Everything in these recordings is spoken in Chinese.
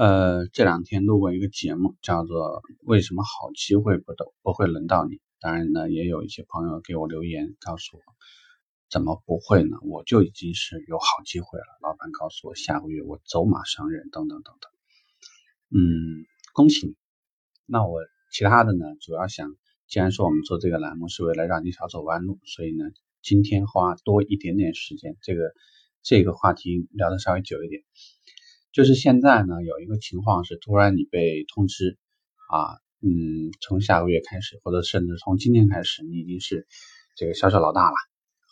呃，这两天录过一个节目，叫做《为什么好机会不都不会轮到你》。当然呢，也有一些朋友给我留言，告诉我怎么不会呢？我就已经是有好机会了。老板告诉我，下个月我走马上任，等等等等。嗯，恭喜你。那我其他的呢，主要想，既然说我们做这个栏目是为了让你少走弯路，所以呢，今天花多一点点时间，这个这个话题聊的稍微久一点。就是现在呢，有一个情况是，突然你被通知，啊，嗯，从下个月开始，或者甚至从今天开始，你已经是这个销售老大了，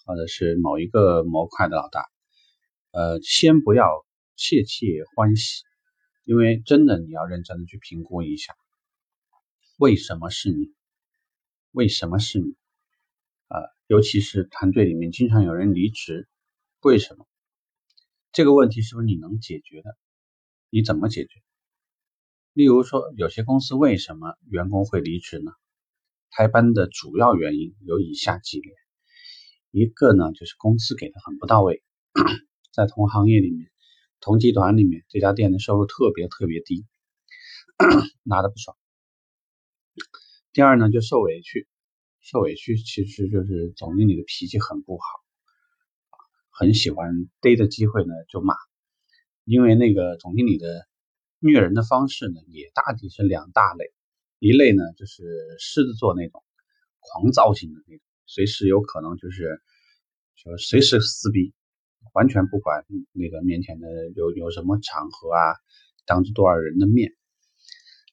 或者是某一个模块的老大。呃，先不要切切欢喜，因为真的你要认真的去评估一下，为什么是你？为什么是你？啊，尤其是团队里面经常有人离职，为什么？这个问题是不是你能解决的？你怎么解决？例如说，有些公司为什么员工会离职呢？开班的主要原因有以下几点：一个呢，就是工资给的很不到位，在同行业里面、同集团里面，这家店的收入特别特别低，拿的不爽。第二呢，就受委屈，受委屈其实就是总经理的脾气很不好，很喜欢逮着机会呢就骂。因为那个总经理的虐人的方式呢，也大体是两大类，一类呢就是狮子座那种狂躁型的那种，随时有可能就是就随时撕逼，完全不管那个面前的有有什么场合啊，当着多少人的面。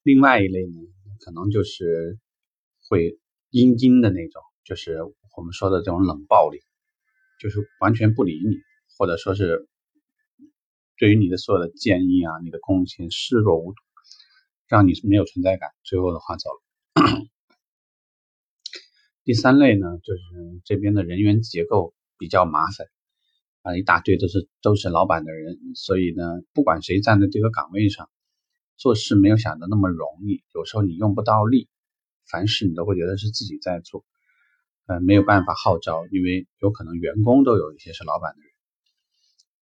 另外一类呢，可能就是会阴阴的那种，就是我们说的这种冷暴力，就是完全不理你，或者说是。对于你的所有的建议啊，你的贡献视若无睹，让你没有存在感，最后的话走了。第三类呢，就是这边的人员结构比较麻烦啊，一大堆都是都是老板的人，所以呢，不管谁站在这个岗位上，做事没有想的那么容易，有时候你用不到力，凡事你都会觉得是自己在做，呃，没有办法号召，因为有可能员工都有一些是老板的人。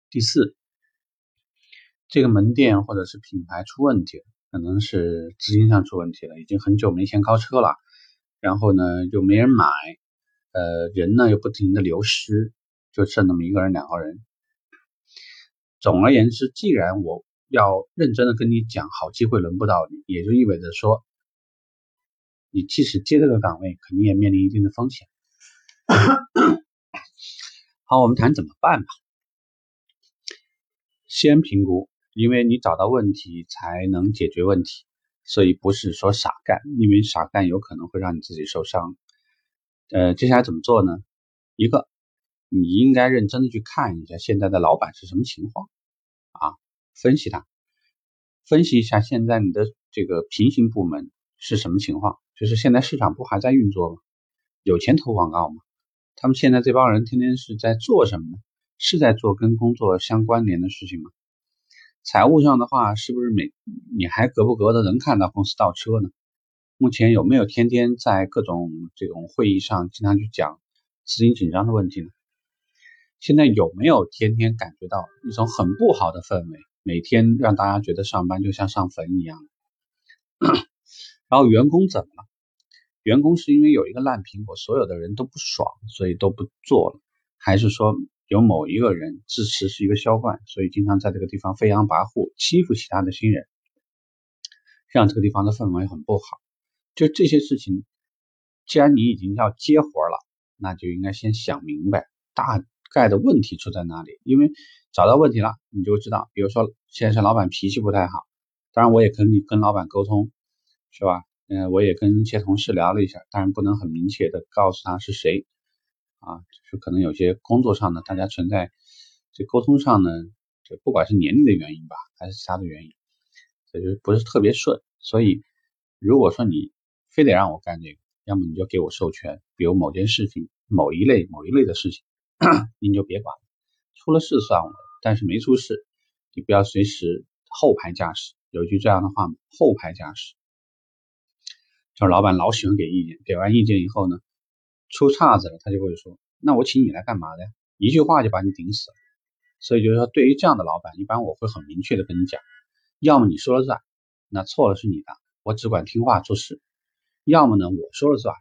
第四。这个门店或者是品牌出问题了，可能是资金上出问题了，已经很久没钱靠车了，然后呢又没人买，呃人呢又不停的流失，就剩那么一个人两个人。总而言之，既然我要认真的跟你讲，好机会轮不到你，也就意味着说，你即使接这个岗位，肯定也面临一定的风险。好，我们谈怎么办吧。先评估。因为你找到问题才能解决问题，所以不是说傻干，因为傻干有可能会让你自己受伤。呃，接下来怎么做呢？一个，你应该认真的去看一下现在的老板是什么情况啊，分析他，分析一下现在你的这个平行部门是什么情况，就是现在市场部还在运作吗？有钱投广告吗？他们现在这帮人天天是在做什么呢？是在做跟工作相关联的事情吗？财务上的话，是不是每你还隔不隔的能看到公司倒车呢？目前有没有天天在各种这种会议上经常去讲资金紧张的问题呢？现在有没有天天感觉到一种很不好的氛围，每天让大家觉得上班就像上坟一样？然后员工怎么了？员工是因为有一个烂苹果，所有的人都不爽，所以都不做了，还是说？有某一个人自持是一个销冠，所以经常在这个地方飞扬跋扈，欺负其他的新人，让这个地方的氛围很不好。就这些事情，既然你已经要接活了，那就应该先想明白大概的问题出在哪里。因为找到问题了，你就知道，比如说现在是老板脾气不太好，当然我也跟你跟老板沟通，是吧？嗯，我也跟一些同事聊了一下，当然不能很明确的告诉他是谁。啊，就是可能有些工作上呢，大家存在这沟通上呢，这不管是年龄的原因吧，还是其他的原因，这就不是特别顺。所以，如果说你非得让我干这个，要么你就给我授权，比如某件事情、某一类、某一类的事情，您就别管了，出了事算我的。但是没出事，你不要随时后排驾驶。有一句这样的话嘛，后排驾驶，就是老板老喜欢给意见，给完意见以后呢。出岔子了，他就会说：“那我请你来干嘛的呀？”一句话就把你顶死了。所以就是说，对于这样的老板，一般我会很明确的跟你讲，要么你说了算，那错了是你的，我只管听话做事；要么呢，我说了算，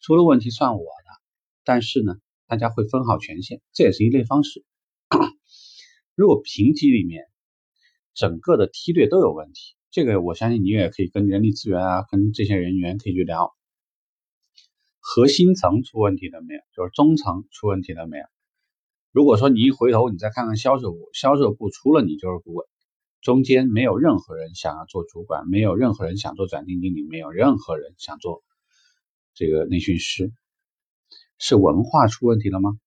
出了问题算我的。但是呢，大家会分好权限，这也是一类方式。如果评级里面整个的梯队都有问题，这个我相信你也可以跟人力资源啊，跟这些人员可以去聊。核心层出问题了没有？就是中层出问题了没有？如果说你一回头，你再看看销售部，销售部除了你就是顾问，中间没有任何人想要做主管，没有任何人想做转定经理，没有任何人想做这个内训师，是文化出问题了吗？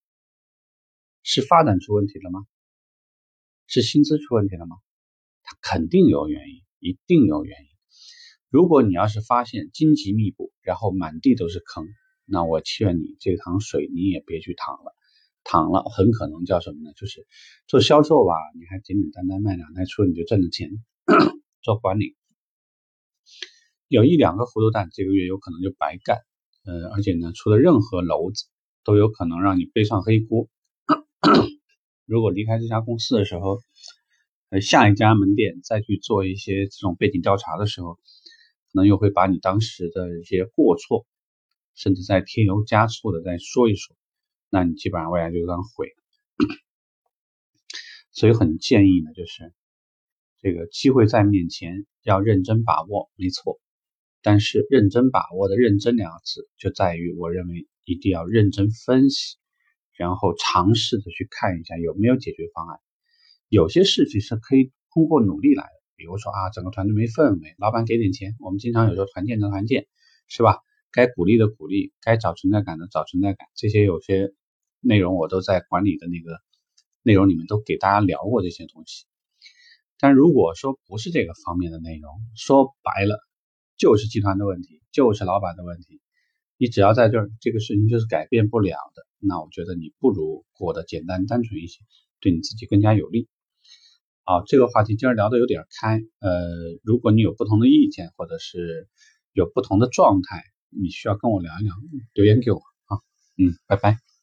是发展出问题了吗？是薪资出问题了吗？它肯定有原因，一定有原因。如果你要是发现荆棘密布，然后满地都是坑，那我劝你这趟水你也别去淌了，淌了很可能叫什么呢？就是做销售吧，你还简简单单卖两台车你就挣了钱；做管理，有一两个糊涂蛋，这个月有可能就白干。呃，而且呢，出了任何篓子，都有可能让你背上黑锅。如果离开这家公司的时候，呃，下一家门店再去做一些这种背景调查的时候，可能又会把你当时的一些过错，甚至再添油加醋的再说一说，那你基本上未来就当毁了。所以很建议呢，就是这个机会在面前要认真把握，没错。但是认真把握的“认真”两个字，就在于我认为一定要认真分析。然后尝试着去看一下有没有解决方案。有些事情是可以通过努力来的，比如说啊，整个团队没氛围，老板给点钱，我们经常有时候团建的团建，是吧？该鼓励的鼓励，该找存在感的找存在感，这些有些内容我都在管理的那个内容里面都给大家聊过这些东西。但如果说不是这个方面的内容，说白了就是集团的问题，就是老板的问题，你只要在这儿，这个事情就是改变不了的。那我觉得你不如过得简单单纯一些，对你自己更加有利。好，这个话题今儿聊的有点开，呃，如果你有不同的意见，或者是有不同的状态，你需要跟我聊一聊，留言给我啊，嗯，拜拜。